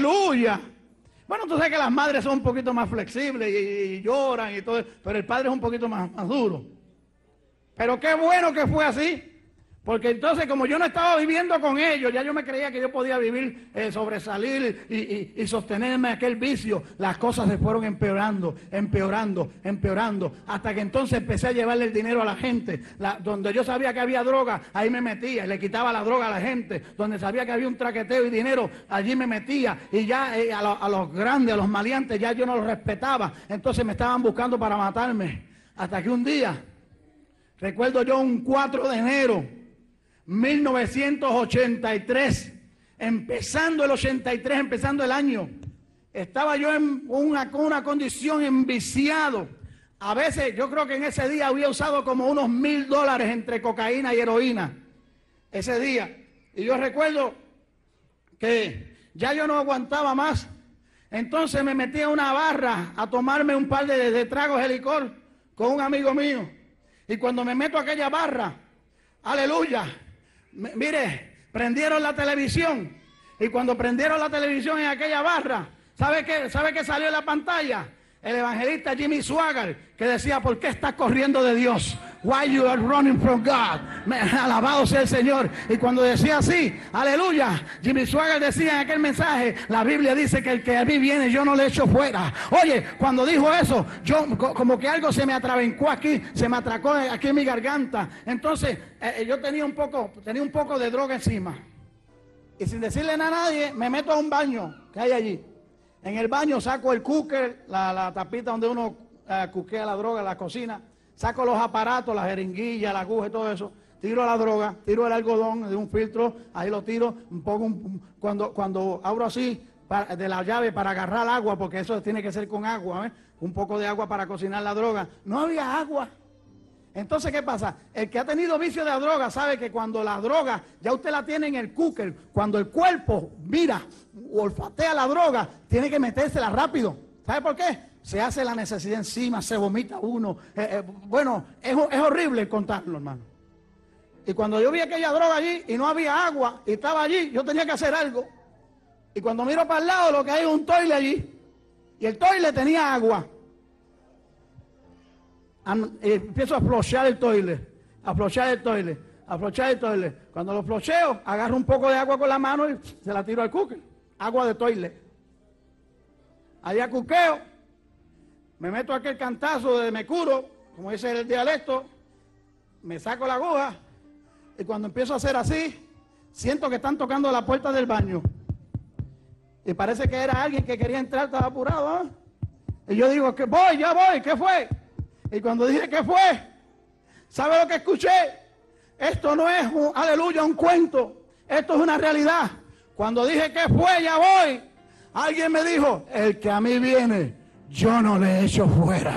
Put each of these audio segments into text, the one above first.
Aleluya. Bueno, tú sabes que las madres son un poquito más flexibles y, lloran y todo, pero el padre es un poquito más duro. Pero qué bueno que fue así. Porque entonces, como yo no estaba viviendo con ellos, ya yo me creía que yo podía vivir, eh, sobresalir y, y, y, sostenerme aquel vicio. Las cosas se fueron empeorando, empeorando, empeorando. Hasta que entonces empecé a llevarle el dinero a la gente. La, donde yo sabía que había droga, ahí me metía. Le quitaba la droga a la gente. Donde sabía que había un traqueteo y dinero, allí me metía. Y ya eh, a, a los grandes, a los maleantes, ya yo no los respetaba. Entonces me estaban buscando para matarme. Hasta que un día, recuerdo yo un 4 de enero 1983, empezando el 83, empezando el año, estaba yo en una, una condición enviciado. A veces yo creo que en ese día había usado como unos mil dólares entre cocaína y heroína. Ese día. Y yo recuerdo que ya yo no aguantaba más. Entonces me metí a una barra a tomarme un par de, de tragos de licor con un amigo mío. Y cuando me meto a aquella barra, aleluya, mire, prendieron la televisión y cuando prendieron la televisión en aquella barra, ¿sabe qué, ¿sabe qué salió en la pantalla? El evangelista Jimmy Swagger que decía, ¿por qué estás corriendo de Dios? Why you are running from God? Alabado sea el Señor. Y cuando decía así, aleluya, Jimmy Swagger decía en aquel mensaje, la Biblia dice que el que a mí viene yo no le echo fuera. Oye, cuando dijo eso, yo como que algo se me atravencó aquí, se me atracó aquí en mi garganta. Entonces, eh, yo tenía un poco, tenía un poco de droga encima. Y sin decirle nada a nadie, me meto a un baño que hay allí. En el baño saco el cooker, la, la tapita donde uno uh, cuquea la droga, la cocina. Saco los aparatos, la jeringuilla, la aguja y todo eso. Tiro la droga, tiro el algodón de un filtro, ahí lo tiro, pongo un, cuando, cuando abro así de la llave para agarrar agua, porque eso tiene que ser con agua, un poco de agua para cocinar la droga. No había agua. Entonces, ¿qué pasa? El que ha tenido vicio de la droga sabe que cuando la droga ya usted la tiene en el cooker, cuando el cuerpo mira olfatea la droga, tiene que metérsela rápido. ¿Sabe por qué? Se hace la necesidad encima, se vomita uno. Eh, eh, bueno, es, es horrible contarlo, hermano. Y cuando yo vi aquella droga allí y no había agua y estaba allí, yo tenía que hacer algo. Y cuando miro para el lado, lo que hay es un toile allí. Y el toile tenía agua. Y empiezo a flochear el toile, a flochear el toile, a flochear el toile. Cuando lo flocheo, agarro un poco de agua con la mano y se la tiro al cooker. Agua de toile. Allá cuqueo, me meto aquel cantazo de me curo, como dice el dialecto, me saco la aguja y cuando empiezo a hacer así, siento que están tocando la puerta del baño. Y parece que era alguien que quería entrar, estaba apurado. ¿eh? Y yo digo, que voy, ya voy, ¿qué fue? Y cuando dije que fue, ¿sabe lo que escuché? Esto no es, un, aleluya, un cuento. Esto es una realidad. Cuando dije que fue, ya voy. Alguien me dijo, el que a mí viene, yo no le echo fuera.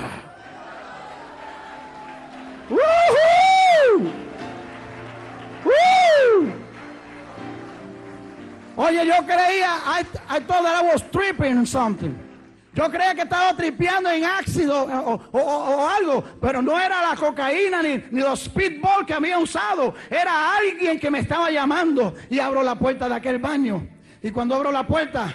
Oye, yo creía, I, I thought I was tripping something. Yo creía que estaba tripeando en ácido o, o, o, o, algo, pero no era la cocaína ni, ni los speedball que había usado. Era alguien que me estaba llamando y abro la puerta de aquel baño. Y cuando abro la puerta,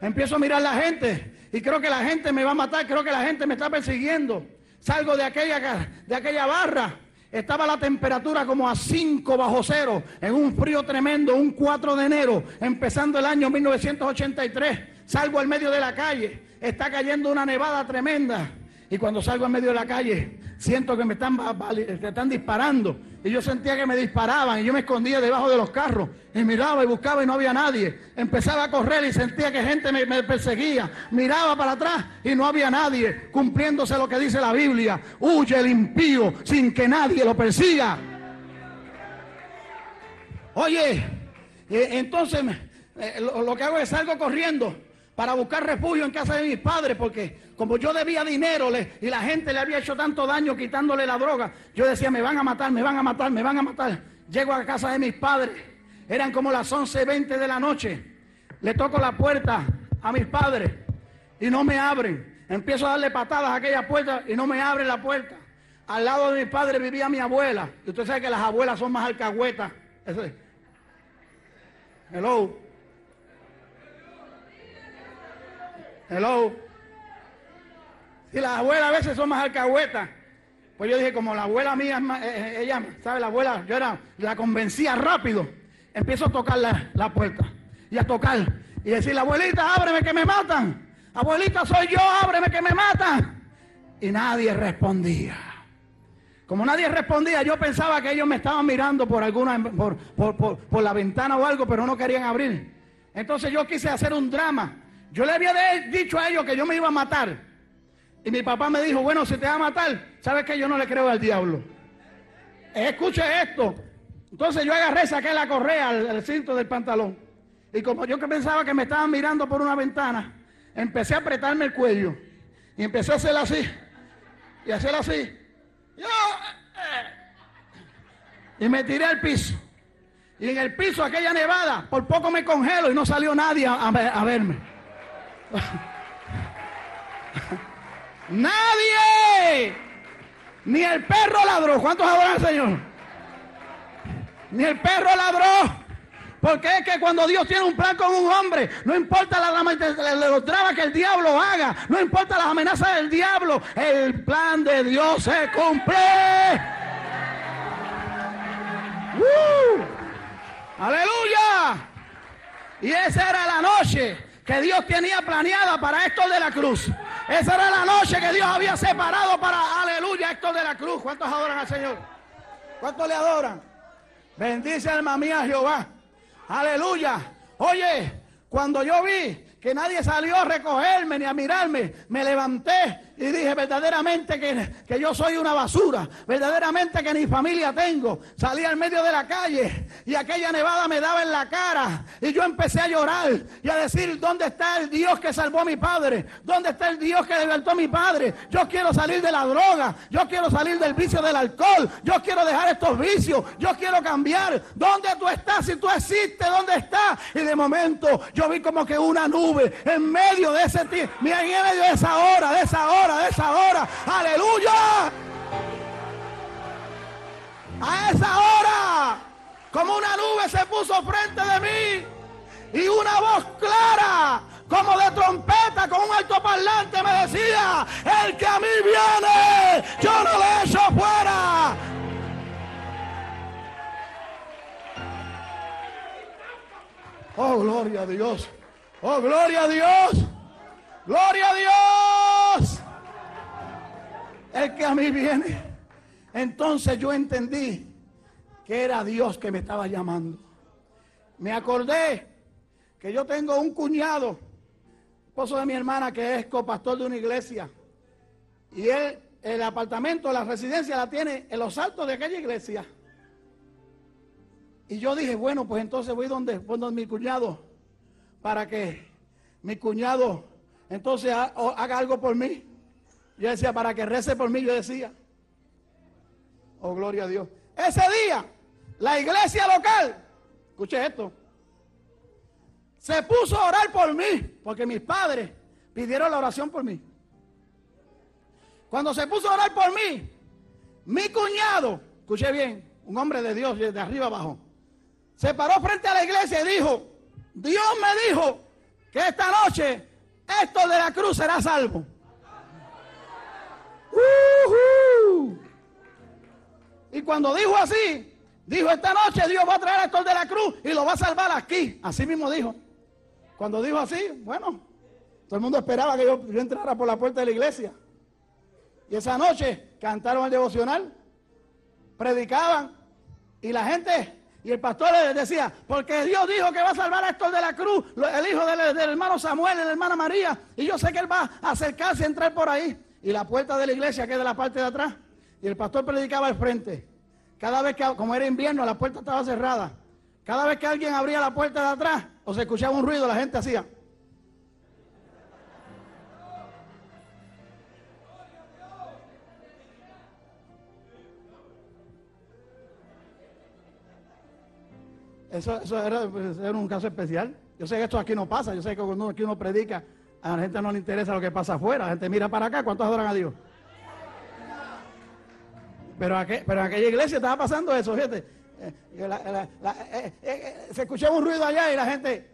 empiezo a mirar la gente y creo que la gente me va a matar, creo que la gente me está persiguiendo. Salgo de aquella, de aquella barra. Estaba la temperatura como a 5 bajo cero, en un frío tremendo, un 4 de enero, empezando el año 1983. Salgo al medio de la calle, está cayendo una nevada tremenda. Y cuando salgo en medio de la calle, siento que me están, disparando. Y yo sentía que me disparaban y yo me escondía debajo de los carros. Y miraba y buscaba y no había nadie. Empezaba a correr y sentía que gente me, me perseguía. Miraba para atrás y no había nadie. Cumpliéndose lo que dice la Biblia. Huye el impío sin que nadie lo persiga. Oye, entonces lo que hago es salgo corriendo para buscar refugio en casa de mis padres, porque como yo debía dinero y la gente le había hecho tanto daño quitándole la droga, yo decía, me van a matar, me van a matar, me van a matar. Llego a casa de mis padres, eran como las 11.20 de la noche, le toco la puerta a mis padres y no me abren. Empiezo a darle patadas a aquella puerta y no me abren la puerta. Al lado de mis padres vivía mi abuela. Y usted sabe que las abuelas son más alcahuetas. Hello. Hello. Y las abuelas a veces son más alcahuetas. Pues yo dije, como la abuela mía, eh, eh, ella, ¿sabe? La abuela, yo era, la convencía rápido. Empiezo a tocar la, la puerta y a tocar y decirle, abuelita, ábreme que me matan. Abuelita, soy yo, ábreme que me matan. Y nadie respondía. Como nadie respondía, yo pensaba que ellos me estaban mirando por alguna, por, por, por, por la ventana o algo, pero no querían abrir. Entonces yo quise hacer un drama. Yo le había dicho a ellos que yo me iba a matar. Y mi papá me dijo, bueno, si te va a matar, ¿sabes que Yo no le creo al diablo. Escuche esto. Entonces yo agarré, saqué la correa al, cinto del pantalón. Y como yo pensaba que me estaban mirando por una ventana, empecé a apretarme el cuello. Y empecé a hacer así. Y hacer así. Yo, eh, y me tiré al piso. Y en el piso, aquella nevada, por poco me congelo y no salió nadie a, a a verme. ¡Nadie! Ni el perro ladró. ¿Cuántos adoran al Señor? Ni el perro ladró. Porque es que cuando Dios tiene un plan con un hombre, no importa los dramas que el diablo haga, no importa las amenazas del diablo, el plan de Dios se cumple. ¡Uh! ¡Aleluya! Y esa era la noche que Dios tenía planeada para Héctor de la Cruz. Esa era la noche que Dios había separado para, aleluya, Héctor de la Cruz. ¿Cuántos adoran al Señor? ¿Cuántos le adoran? Bendice alma mía Jehová. Aleluya. Oye, cuando yo vi que nadie salió a recogerme ni a mirarme, me levanté y dije verdaderamente que, que yo soy una basura, verdaderamente que ni familia tengo. Salí al medio de la calle y aquella nevada me daba en la cara y yo empecé a llorar y a decir, ¿dónde está el Dios que salvó a mi padre? ¿Dónde está el Dios que libertó a mi padre? Yo quiero salir de la droga, yo quiero salir del vicio del alcohol, yo quiero dejar estos vicios, yo quiero cambiar. ¿Dónde tú estás? Si tú existes, ¿dónde estás? Y de momento yo vi como que una nube en medio de ese tiempo, en medio de esa hora, de esa hora, de esa hora. Aleluya. A esa hora, como una nube se puso frente de mí y una voz clara, como de trompeta, con un altoparlante me decía, el que a mí viene, yo no le echo fuera. Oh, gloria a Dios. Oh, gloria a Dios. Gloria a Dios. El que a mí viene. Entonces yo entendí que era Dios que me estaba llamando. Me acordé que yo tengo un cuñado, esposo de mi hermana, que es copastor de una iglesia. Y él, el apartamento, la residencia la tiene en los altos de aquella iglesia. Y yo dije, bueno, pues entonces voy donde, donde mi cuñado para que mi cuñado entonces haga algo por mí. Yo decía, para que rece por mí, yo decía. Oh, gloria a Dios. Ese día, la iglesia local, escuche esto, se puso a orar por mí, porque mis padres pidieron la oración por mí. Cuando se puso a orar por mí, mi cuñado, escuché bien, un hombre de Dios de arriba abajo, se paró frente a la iglesia y dijo, Dios me dijo que esta noche Héctor de la Cruz será salvo. Y cuando dijo así, dijo, esta noche Dios va a traer a Héctor de la Cruz y lo va a salvar aquí. Así mismo dijo. Cuando dijo así, bueno, todo el mundo esperaba que yo, entrara por la puerta de la iglesia. Y esa noche cantaron el devocional, predicaban y la gente y el pastor les decía, porque Dios dijo que va a salvar a Héctor de la Cruz, el hijo del, hermano Samuel la hermana María, y yo sé que él va a acercarse a entrar por ahí. Y la puerta de la iglesia que es de la parte de atrás, y el pastor predicaba al frente. Cada vez que, como era invierno, la puerta estaba cerrada. Cada vez que alguien abría la puerta de atrás o se escuchaba un ruido, la gente hacía. Eso, eso era, pues, un caso especial. Yo sé que esto aquí no pasa. Yo sé que aquí uno predica, a la gente no le interesa lo que pasa afuera. La gente mira para acá. ¿Cuántos adoran a Dios? Pero, aqu- pero aquella iglesia estaba pasando eso, fíjate. Eh, eh, eh, se escuchaba un ruido allá y la gente.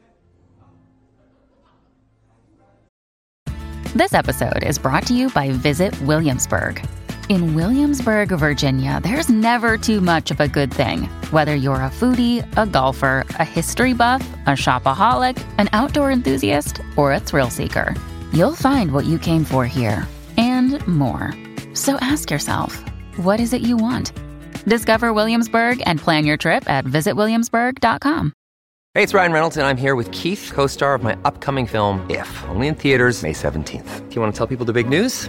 This episode is brought to you by Visit Williamsburg. In Williamsburg, Virginia, there's never too much of a good thing. Whether you're a foodie, a golfer, a history buff, a shopaholic, an outdoor enthusiast, or a thrill seeker, you'll find what you came for here and more. So ask yourself, what is it you want? Discover Williamsburg and plan your trip at visitwilliamsburg.com. Hey, it's Ryan Reynolds, and I'm here with Keith, co star of my upcoming film, If, only in theaters, May 17th. Do you want to tell people the big news?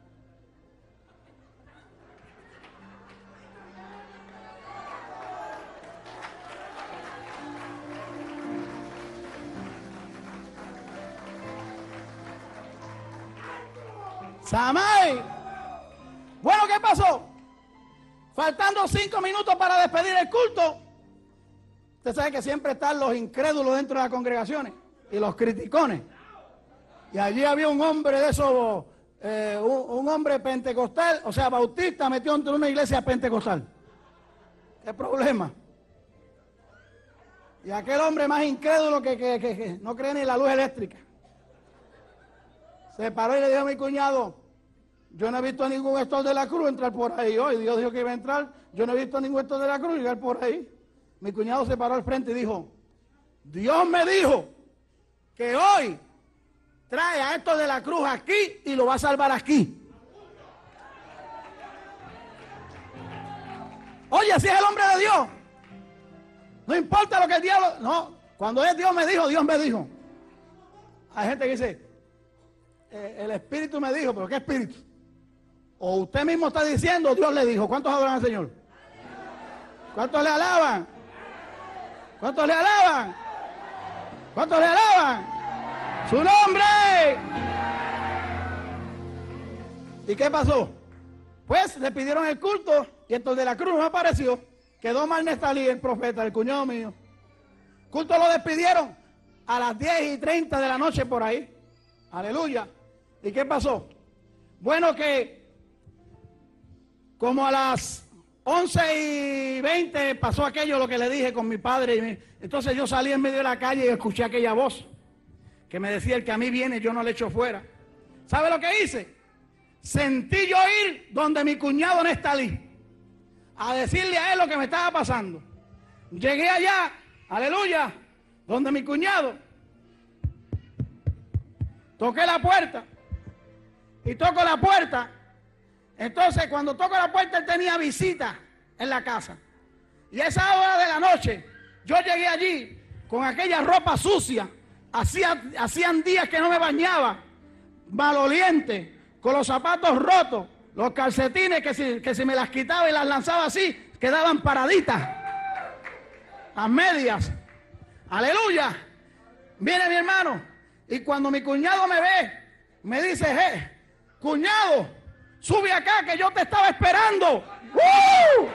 Samay. Bueno, ¿qué pasó? Faltando cinco minutos para despedir el culto. Usted sabe que siempre están los incrédulos dentro de las congregaciones y los criticones. Y allí había un hombre de esos, eh, un, hombre pentecostal, o sea, bautista, metió entre una iglesia pentecostal. ¿Qué problema? Y aquel hombre más incrédulo que, que- que- no cree ni en la luz eléctrica. Se paró y le dijo a mi cuñado, yo no he visto a ningún gestor de la cruz entrar por ahí hoy. Dios dijo que iba a entrar. Yo no he visto a ningún gestor de la cruz llegar por ahí. Mi cuñado se paró al frente y dijo, Dios me dijo que hoy trae a estos de la cruz aquí y lo va a salvar aquí. Oye, si es el hombre de Dios. No importa lo que el diablo... No, cuando es Dios me dijo, Dios me dijo. Hay gente que dice, eh, el Espíritu me dijo, pero ¿qué Espíritu? O usted mismo está diciendo, Dios le dijo. ¿Cuántos adoran al Señor? ¿Cuántos le alaban? ¿Cuántos le alaban? ¿Cuántos le alaban? Su nombre. ¿Y qué pasó? Pues le pidieron el culto y entonces de la cruz no apareció. Quedó mal Nestalí, el profeta, el cuñado mío. Culto lo despidieron a las 10 y 30 de la noche por ahí. Aleluya. ¿Y qué pasó? Bueno que como a las 11 y 20 pasó aquello lo que le dije con mi padre. y Entonces yo salí en medio de la calle y escuché aquella voz que me decía, el que a mí viene yo no le echo fuera. ¿Sabe lo que hice? Sentí yo ir donde mi cuñado Nestalí a decirle a él lo que me estaba pasando. Llegué allá, aleluya, donde mi cuñado. Toqué la puerta y toco la puerta. Entonces, cuando toco la puerta, él tenía visita en la casa. Y a esa hora de la noche, yo llegué allí con aquella ropa sucia. Hacía, hacían días que no me bañaba, maloliente, con los zapatos rotos, los calcetines que si, que si me las quitaba y las lanzaba así, quedaban paraditas, a medias. Aleluya. Viene mi hermano. Y cuando mi cuñado me ve, me dice, cuñado, sube acá que yo te estaba esperando. ¡Uh!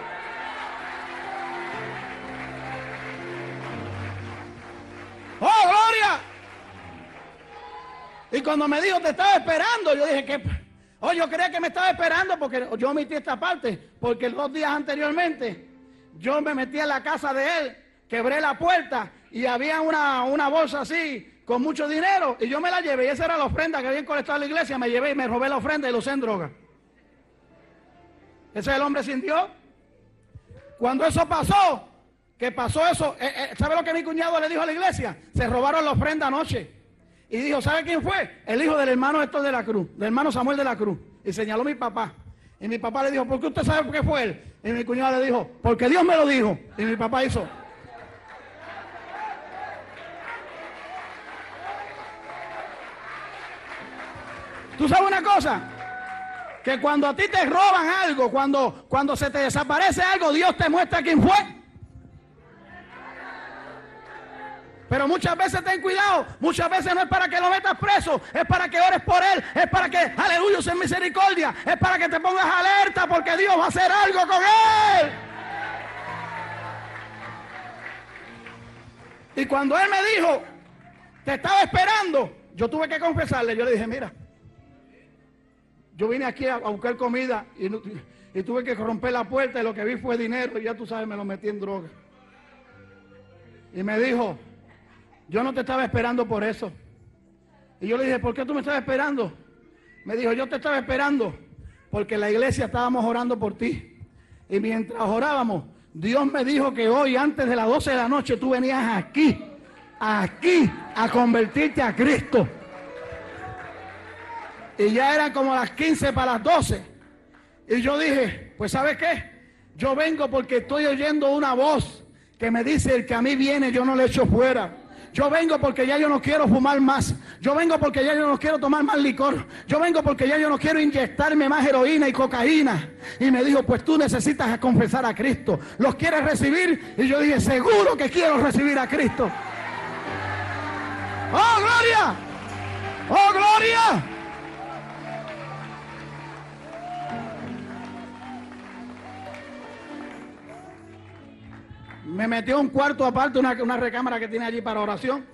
¡Oh, gloria! Y cuando me dijo, te estaba esperando, yo dije que, oh, yo creía que me estaba esperando porque yo omití esta parte, porque dos días anteriormente yo me metí en la casa de él, quebré la puerta y había una, una bolsa así con mucho dinero y yo me la llevé y esa era la ofrenda que habían colectado la iglesia, me llevé y me robé la ofrenda y lo usé en droga. Ese es el hombre sin Dios. Cuando eso pasó, que pasó eso, eh, eh, ¿sabe lo que mi cuñado le dijo a la iglesia? Se robaron la ofrenda anoche. Y dijo, ¿sabe quién fue? El hijo del hermano Héctor de la Cruz, del hermano Samuel de la Cruz. Y señaló a mi papá. Y mi papá le dijo, ¿por qué usted sabe por qué fue él? Y mi cuñado le dijo, porque Dios me lo dijo. Y mi papá hizo. ¿Tú sabes una cosa? que cuando a ti te roban algo, cuando, cuando se te desaparece algo, Dios te muestra quién fue. Pero muchas veces ten cuidado, muchas veces no es para que lo metas preso, es para que ores por él, es para que, aleluya, uses misericordia, es para que te pongas alerta porque Dios va a hacer algo con él. Y cuando él me dijo, te estaba esperando, yo tuve que confesarle, yo le dije, mira, yo vine aquí a, buscar comida y, tuve que romper la puerta y lo que vi fue dinero y ya tú sabes, me lo metí en droga. Y me dijo, yo no te estaba esperando por eso. Y yo le dije, ¿por qué tú me estabas esperando? Me dijo, yo te estaba esperando porque la iglesia estábamos orando por ti. Y mientras orábamos, Dios me dijo que hoy, antes de las 12 de la noche, tú venías aquí, aquí, a convertirte a Cristo. Y ya eran como las 15 para las 12. Y yo dije, pues ¿sabes qué? Yo vengo porque estoy oyendo una voz que me dice, el que a mí viene, yo no le echo fuera. Yo vengo porque ya yo no quiero fumar más. Yo vengo porque ya yo no quiero tomar más licor. Yo vengo porque ya yo no quiero inyectarme más heroína y cocaína. Y me dijo, pues tú necesitas confesar a Cristo. ¿Los quieres recibir? Y yo dije, seguro que quiero recibir a Cristo. ¡Oh, gloria! ¡Oh, gloria! Me metió un cuarto aparte, una, una recámara que tiene allí para oración.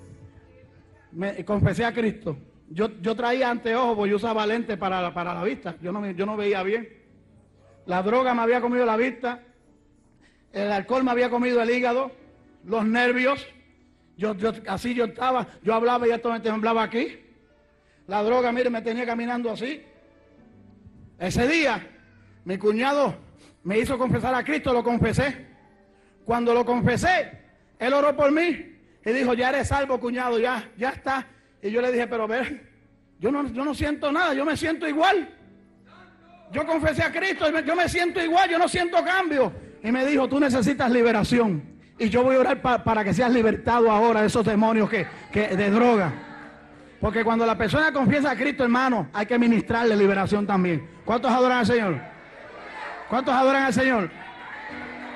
Me confesé a Cristo. Yo, yo traía anteojos, porque yo usaba lentes para, para la vista. Yo no, yo no veía bien. La droga me había comido la vista. El alcohol me había comido el hígado, los nervios. Yo, yo, así yo estaba, yo hablaba y esto me temblaba aquí. La droga, mire, me tenía caminando así. Ese día, mi cuñado me hizo confesar a Cristo, lo confesé. Cuando lo confesé, él oró por mí y dijo, ya eres salvo, cuñado, ya, ya está. Y yo le dije, pero ver, yo no, yo no siento nada, yo me siento igual. Yo confesé a Cristo, y yo me siento igual, yo no siento cambio. Y me dijo, tú necesitas liberación. Y yo voy a orar para que seas libertado ahora de esos demonios que, que, de droga. Porque cuando la persona confiesa a Cristo, hermano, hay que ministrarle liberación también. ¿Cuántos adoran al Señor? ¿Cuántos adoran al Señor?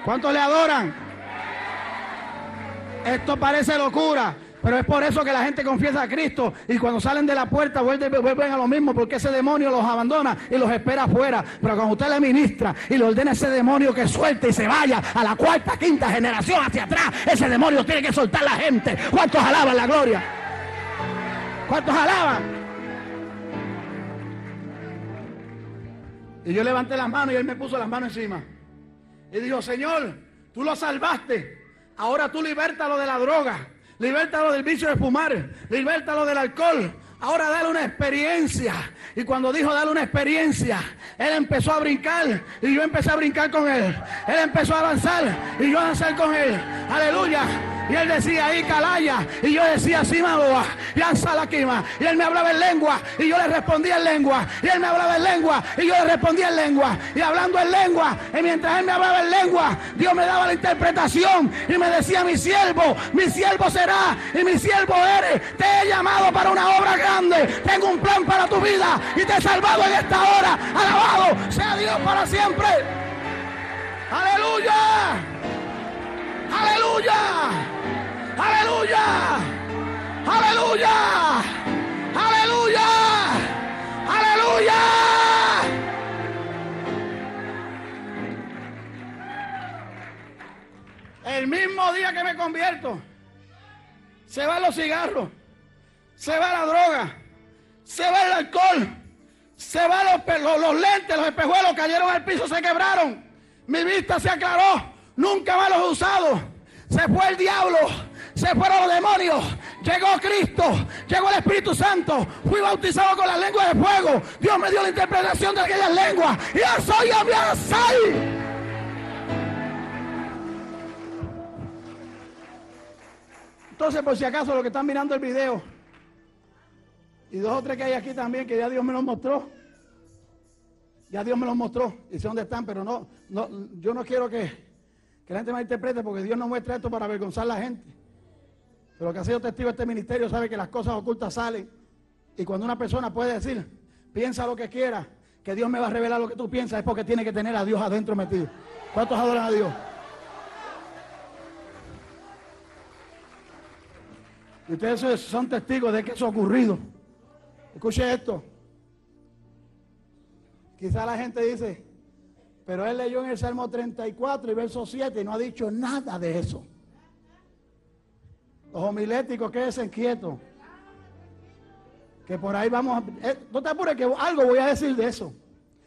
¿Cuántos le adoran? Esto parece locura, pero es por eso que la gente confiesa a Cristo y cuando salen de la puerta vuelven, a lo mismo porque ese demonio los abandona y los espera afuera. Pero cuando usted le ministra y le ordena a ese demonio que suelte y se vaya a la cuarta, quinta generación hacia atrás, ese demonio tiene que soltar la gente. ¿Cuántos alaban la gloria? ¿Cuántos alaban? Y yo levanté las manos y él me puso las manos encima. Y dijo, Señor, tú lo salvaste. Ahora tú libértalo de la droga. Libértalo del vicio de fumar. Libértalo del alcohol. Ahora dale una experiencia. Y cuando dijo dale una experiencia, él empezó a brincar y yo empecé a brincar con él. Él empezó a avanzar y yo a avanzar con él. Aleluya. Y él decía, ahí calaya. Y yo decía, sí, maboa. Y la quima. Y él me hablaba en lengua. Y yo le respondía en lengua. Y él me hablaba en lengua. Y yo le respondía en lengua. Y hablando en lengua. Y mientras él me hablaba en lengua, Dios me daba la interpretación. Y me decía, mi siervo, mi siervo será. Y mi siervo eres. Te he llamado para una obra grande. Tengo un plan para tu vida. Y te he salvado en esta hora. Alabado sea Dios para siempre. Aleluya. Aleluya. Aleluya. Aleluya. Aleluya. Aleluya. El mismo día que me convierto, se van los cigarros, se va la droga, se va el alcohol, se van los, lentes, los espejuelos cayeron al piso, se quebraron. Mi vista se aclaró, nunca más los he usado. Se fue el diablo, se fueron los demonios, llegó Cristo, llegó el Espíritu Santo, fui bautizado con la lengua de fuego, Dios me dio la interpretación de aquellas lenguas. Yo soy soy. Entonces, por si acaso, los que están mirando el video, y dos o tres que hay aquí también, que ya Dios me los mostró, ya Dios me los mostró, y sé dónde están, pero no, no yo no quiero que, que la gente me interprete, porque Dios no muestra esto para avergonzar a la gente. Pero que ha sido testigo de este ministerio sabe que las cosas ocultas salen. Y cuando una persona puede decir, piensa lo que quiera, que Dios me va a revelar lo que tú piensas, es porque tiene que tener a Dios adentro metido. ¿Cuántos adoran a Dios? Y ustedes son testigos de que eso ha ocurrido. Escuche esto. Quizá la gente dice, pero él leyó en el Salmo 34 y verso 7 y no ha dicho nada de eso. Los homiléticos, quédense quietos. Que por ahí vamos a... eh, no te apures que algo voy a decir de eso.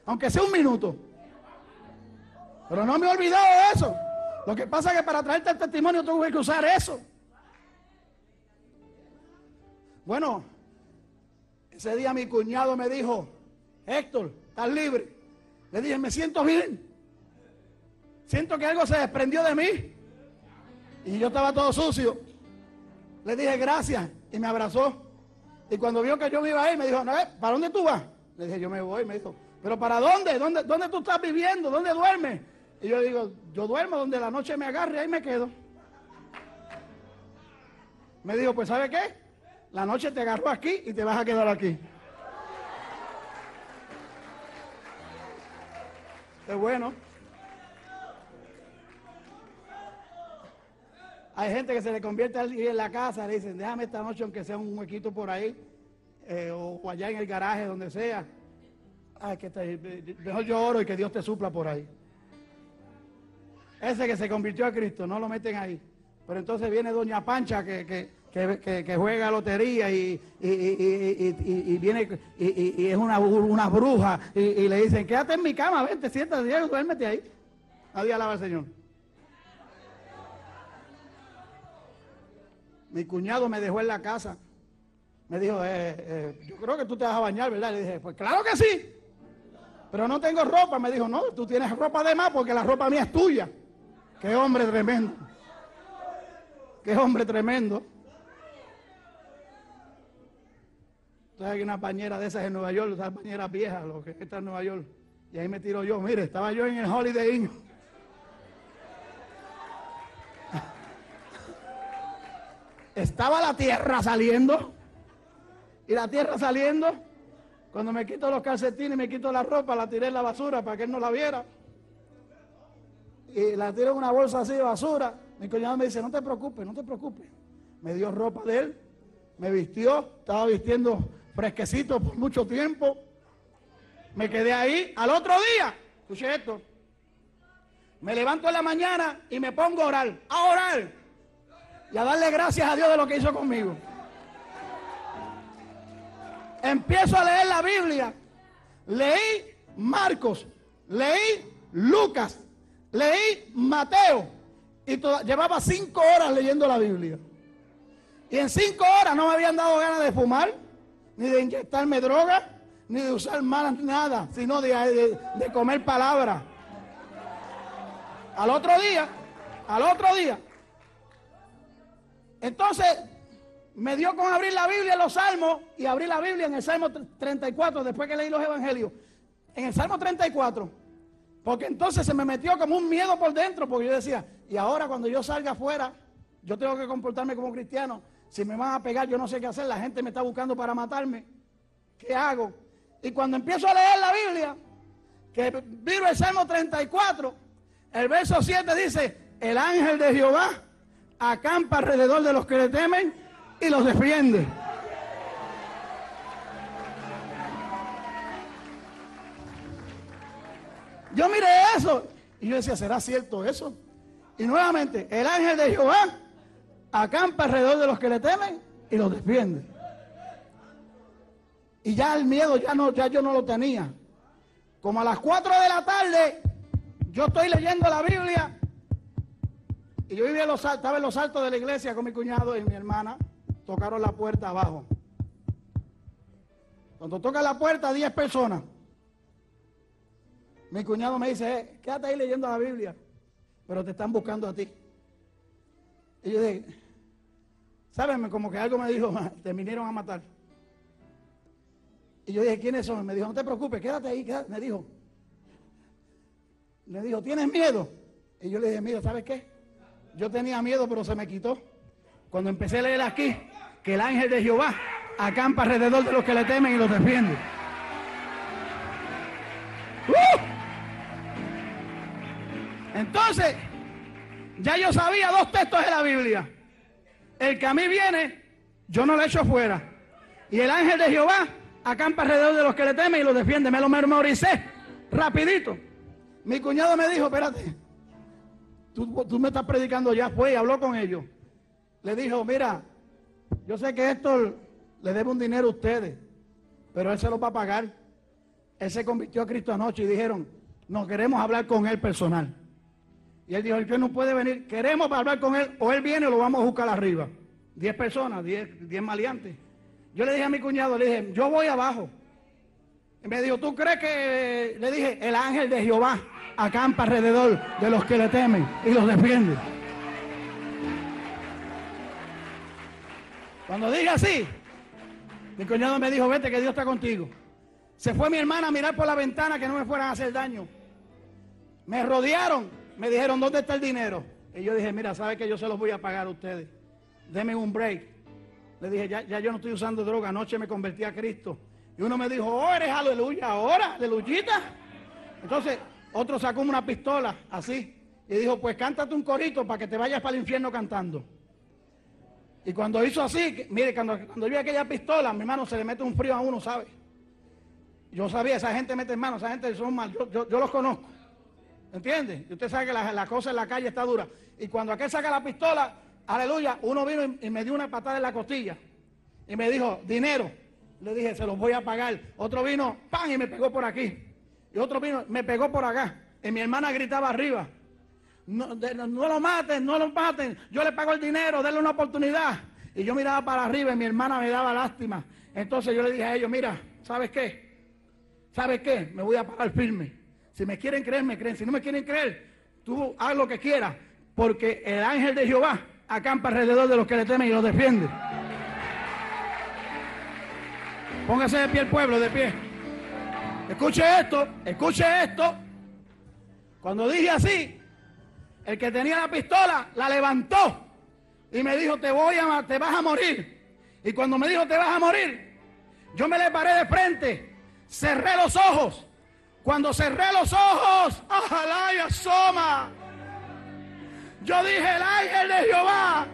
Aunque sea un minuto. Pero no me he olvidado de eso. Lo que pasa es que para traerte el testimonio tuve que usar eso. Bueno, ese día mi cuñado me dijo, Héctor, ¿estás libre? Le dije, me siento bien. Siento que algo se desprendió de mí. Y yo estaba todo sucio. Le dije, gracias. Y me abrazó. Y cuando vio que yo me iba ahí, me dijo, "No, ¿para dónde tú vas? Le dije, yo me voy. Me dijo, ¿pero para dónde? ¿Dónde, dónde tú estás viviendo? ¿Dónde duermes? Y yo digo, yo duermo donde la noche me agarre ahí me quedo. Me dijo, pues ¿sabe qué? La noche te agarró aquí y te vas a quedar aquí. Es bueno. Hay gente que se le convierte al- en la casa, le dicen, déjame esta noche aunque sea un huequito por ahí, eh, o, allá en el garaje, donde sea. Ay, que te- mejor yo oro y que Dios te supla por ahí. Ese que se convirtió a Cristo, no lo meten ahí. Pero entonces viene Doña Pancha que, que, que, juega lotería y, y, y- y- viene y, es una, bruja y, le dicen, quédate en mi cama, vente, siéntate, duérmete ahí. Nadie alaba al Señor. Mi cuñado me dejó en la casa. Me dijo, eh, eh, yo creo que tú te vas a bañar, ¿verdad? Le dije, pues claro que sí. Pero no tengo ropa. Me dijo, no, tú tienes ropa de más porque la ropa mía es tuya. Qué hombre tremendo. Qué hombre tremendo. Entonces hay una pañera de esas en Nueva York, esas pañeras viejas, lo que está en Nueva York. Y ahí me tiro yo. Mire, estaba yo en el Holiday Inn. Estaba la tierra saliendo. Y la tierra saliendo. Cuando me quito los calcetines y me quito la ropa, la tiré en la basura para que él no la viera. Y la tiré en una bolsa así de basura. Mi cuñado me dice, no te preocupes, no te preocupes. Me dio ropa de él, me vistió, estaba vistiendo fresquecito por mucho tiempo. Me quedé ahí. Al otro día, escuché esto, me levanto en la mañana y me pongo a orar, a orar y a darle gracias a Dios de lo que hizo conmigo. Empiezo a leer la Biblia. Leí Marcos, leí Lucas, leí Mateo y llevaba cinco horas leyendo la Biblia. Y en cinco horas no me habían dado ganas de fumar, ni de inyectarme droga, ni de usar malas nada, sino de, comer palabra. Al otro día, al otro día. Entonces, me dio con abrir la Biblia en los Salmos y abrí la Biblia en el Salmo 34, después que leí los Evangelios. En el Salmo 34. Porque entonces se me metió como un miedo por dentro, porque yo decía, y ahora cuando yo salga afuera, yo tengo que comportarme como cristiano. Si me van a pegar, yo no sé qué hacer, la gente me está buscando para matarme. ¿Qué hago? Y cuando empiezo a leer la Biblia, que viro el Salmo 34, el verso 7 dice, el ángel de Jehová acampa alrededor de los que le temen y los defiende. Yo miré eso y yo decía, ¿será cierto eso? Y nuevamente, el ángel de Jehová acampa alrededor de los que le temen y los defiende. Y ya el miedo ya no, ya yo no lo tenía. Como a las 4 de la tarde, yo estoy leyendo la Biblia y yo vivía los, estaba en los altos de la iglesia con mi cuñado y mi hermana. Tocaron la puerta abajo. Cuando toca la puerta, 10 personas. Mi cuñado me dice, "Eh, quédate ahí leyendo la Biblia, pero te están buscando a ti. Y yo dije, ¿saben? Como que algo me dijo, te vinieron a matar. Y yo dije, ¿quiénes son? Me dijo, no te preocupes, quédate ahí, quédate. Me dijo, me dijo, ¿tienes miedo? Y yo le dije, mira, ¿sabes qué? Yo tenía miedo, pero se me quitó. Cuando empecé a leer aquí, que el ángel de Jehová acampa alrededor de los que le temen y los defiende. ¡Uh! Entonces, ya yo sabía dos textos de la Biblia. El que a mí viene, yo no lo echo fuera. Y el ángel de Jehová acampa alrededor de los que le temen y los defiende. Me lo memoricé rapidito. Mi cuñado me dijo, espérate, tú, tú me estás predicando ya, fue y habló con ellos. le dijo, mira, yo sé que esto le debe un dinero a ustedes, pero él se lo va a pagar. Él se convirtió a Cristo anoche y dijeron, no queremos hablar con él personal. Y él dijo, el no puede venir, queremos hablar con él, o él viene o lo vamos a buscar arriba. Diez personas, diez, diez maleantes. Yo le dije a mi cuñado, le dije, yo voy abajo. Y me dijo, ¿tú crees que, le dije, el ángel de Jehová acampa alrededor de los que le temen y los defiende? Cuando dije así, mi cuñado me dijo, vete que Dios está contigo. Se fue mi hermana a mirar por la ventana que no me fueran a hacer daño. Me rodearon, me dijeron, ¿dónde está el dinero? Y yo dije, mira, ¿sabe que yo se los voy a pagar a ustedes? Denme un break. Le dije, ya, ya yo no estoy usando droga, anoche me convertí a Cristo. Y uno me dijo, oh, eres aleluya, ahora, aleluyita. Entonces, otro sacó una pistola, así, y dijo, pues cántate un corito para que te vayas para el infierno cantando. Y cuando hizo así, mire, cuando, cuando vi aquella pistola, mi hermano se le mete un frío a uno, ¿sabe? Yo sabía, esa gente mete en mano, esa gente son mal, yo, los conozco. ¿Entiende? Y usted sabe que la, cosa en la calle está dura. Y cuando aquel saca la pistola, aleluya, uno vino y, me dio una patada en la costilla. Y me dijo, dinero. Le dije, se los voy a pagar. Otro vino, pan, y me pegó por aquí. Y otro vino, me pegó por acá. Y mi hermana gritaba arriba. No, lo maten, no lo maten. Yo le pago el dinero, denle una oportunidad. Y yo miraba para arriba y mi hermana me daba lástima. Entonces yo le dije a ellos, mira, ¿sabes qué? ¿Sabes qué? Me voy a parar firme. Si me quieren creer, me creen. Si no me quieren creer, tú haz lo que quieras. Porque el ángel de Jehová acampa alrededor de los que le temen y los defiende. Póngase de pie el pueblo, de pie. Escuche esto, escuche esto. Cuando dije así, el que tenía la pistola la levantó y me dijo, te voy a, te vas a morir. Y cuando me dijo, te vas a morir, yo me le paré de frente, cerré los ojos. Cuando cerré los ojos, ojalá y asoma. Yo dije, el ángel de Jehová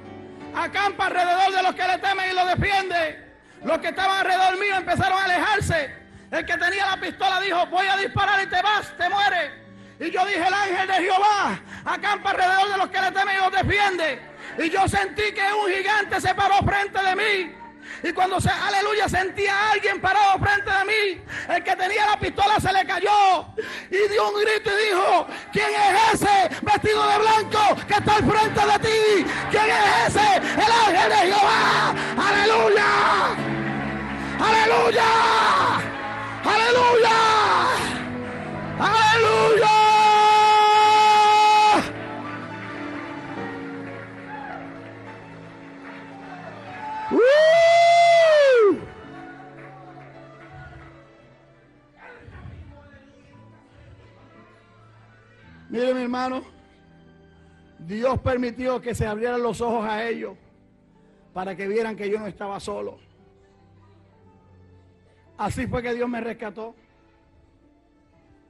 acampa alrededor de los que le temen y lo defiende. Los que estaban alrededor mío empezaron a alejarse. El que tenía la pistola dijo, voy a disparar y te vas, te mueres. Y yo dije, el ángel de Jehová acampa alrededor de los que le temen y los defiende. Y yo sentí que un gigante se paró frente de mí. Y cuando se, aleluya, sentía a alguien parado frente de mí, el que tenía la pistola se le cayó y dio un grito y dijo, ¿quién es ese vestido de blanco que está al frente de ti? ¿Quién es ese? El ángel de Jehová. Aleluya. Aleluya. Aleluya. Aleluya. Mire mi hermano, Dios permitió que se abrieran los ojos a ellos para que vieran que yo no estaba solo. Así fue que Dios me rescató.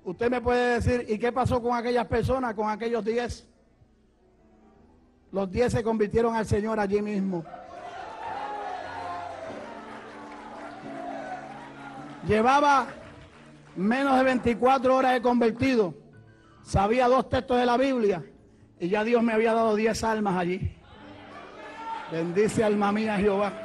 Usted me puede decir, ¿y qué pasó con aquellas personas, con aquellos diez? Los diez se convirtieron al Señor allí mismo. Llevaba menos de 24 horas de convertido Sabía dos textos de la Biblia y ya Dios me había dado diez almas allí. Bendice alma mía Jehová.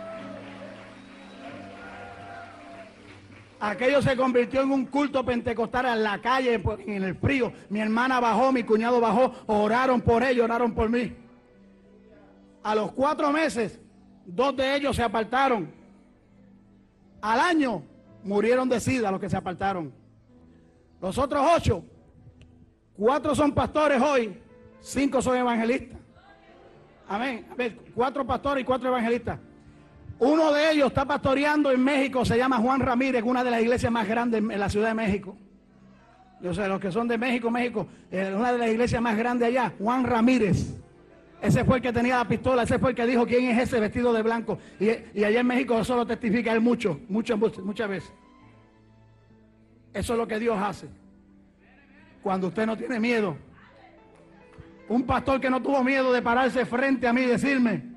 Aquello se convirtió en un culto pentecostal en la calle, pues, en el frío. Mi hermana bajó, mi cuñado bajó, oraron por ellos, oraron por mí. A los cuatro meses, dos de ellos se apartaron. Al año murieron de sida los que se apartaron. Los otros ocho Cuatro son pastores hoy, cinco son evangelistas. Amén. Cuatro pastores y cuatro evangelistas. Uno de ellos está pastoreando en México, se llama Juan Ramírez, una de las iglesias más grandes en la Ciudad de México. Yo sé, los que son de México, México, eh, una de las iglesias más grandes allá, Juan Ramírez. Ese fue el que tenía la pistola, ese fue el que dijo quién es ese vestido de blanco. Y, allá en México eso lo testifica él mucho, muchas, muchas veces. Eso es lo que Dios hace cuando usted no tiene miedo. Un pastor que no tuvo miedo de pararse frente a mí y decirme,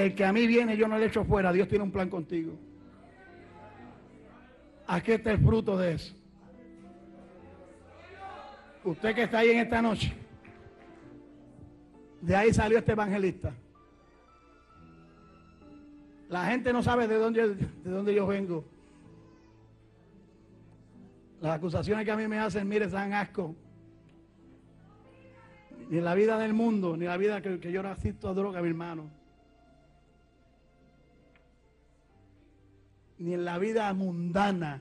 el que a mí viene yo no le echo fuera, Dios tiene un plan contigo. Aquí está el fruto de eso. Usted que está ahí en esta noche, De ahí salió este evangelista. La gente no sabe de dónde, de dónde yo vengo. Las acusaciones que a mí me hacen, mire, dan asco. Ni la vida del mundo, ni la vida que, que yo asisto a droga, mi hermano. Ni en la vida mundana.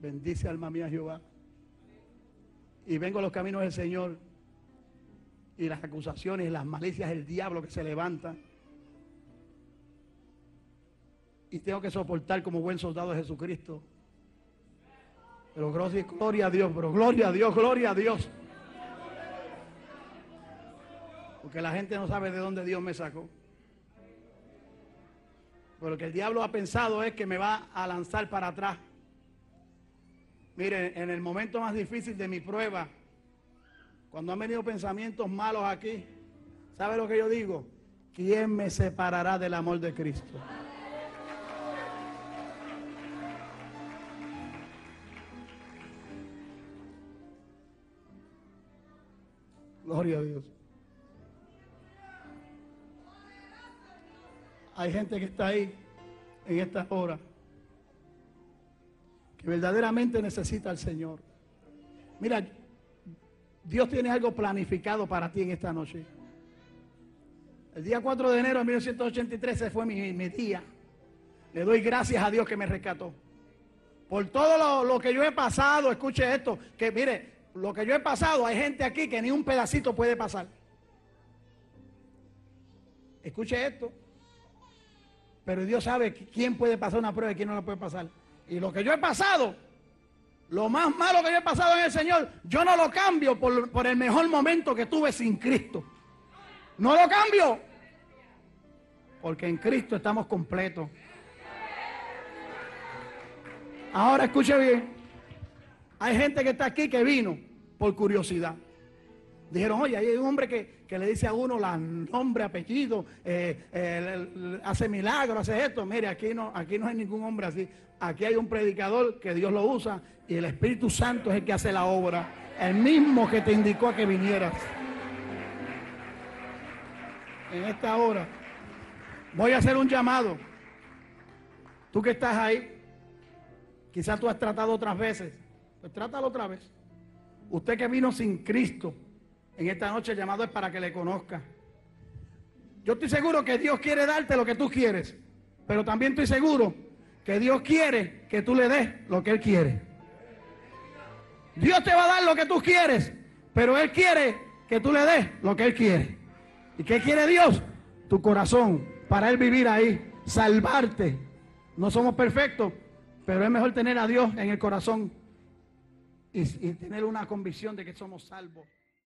Bendice alma mía Jehová. Y vengo a los caminos del Señor. Y las acusaciones las malicias del diablo que se levanta. Y tengo que soportar como buen soldado de Jesucristo. Pero gloria a Dios, pero gloria a Dios, gloria a Dios. Porque la gente no sabe de dónde Dios me sacó. Pero lo que el diablo ha pensado es que me va a lanzar para atrás. Mire, en el momento más difícil de mi prueba, cuando han venido pensamientos malos aquí, ¿sabe lo que yo digo? ¿Quién me separará del amor de Cristo? Gloria a Dios. Hay gente que está ahí en esta hora que verdaderamente necesita al Señor. Mira, Dios tiene algo planificado para ti en esta noche. El día 4 de enero de 1983 ese fue mi, mi día. Le doy gracias a Dios que me rescató. Por todo lo, lo, que yo he pasado, escuche esto, que mire, lo que yo he pasado, hay gente aquí que ni un pedacito puede pasar. Escuche esto. Pero Dios sabe quién puede pasar una prueba y quién no la puede pasar. Y lo que yo he pasado, lo más malo que yo he pasado en el Señor, yo no lo cambio por, el mejor momento que tuve sin Cristo. No lo cambio. Porque en Cristo estamos completos. Ahora escuche bien. Hay gente que está aquí que vino por curiosidad. Dijeron, oye, hay un hombre que, que le dice a uno la nombre, apellido, eh, hace milagros, hace esto. Mire, aquí no, aquí no hay ningún hombre así. Aquí hay un predicador que Dios lo usa y el Espíritu Santo es el que hace la obra. El mismo que te indicó a que vinieras. En esta hora voy a hacer un llamado. Tú que estás ahí, quizás tú has tratado otras veces, pues trátalo otra vez. Usted que vino sin Cristo, en esta noche el llamado es para que le conozca. Yo estoy seguro que Dios quiere darte lo que tú quieres, pero también estoy seguro que Dios quiere que tú le des lo que Él quiere. Dios te va a dar lo que tú quieres, pero Él quiere que tú le des lo que Él quiere. ¿Y qué quiere Dios? Tu corazón, para Él vivir ahí, salvarte. No somos perfectos, pero es mejor tener a Dios en el corazón y, y tener una convicción de que somos salvos.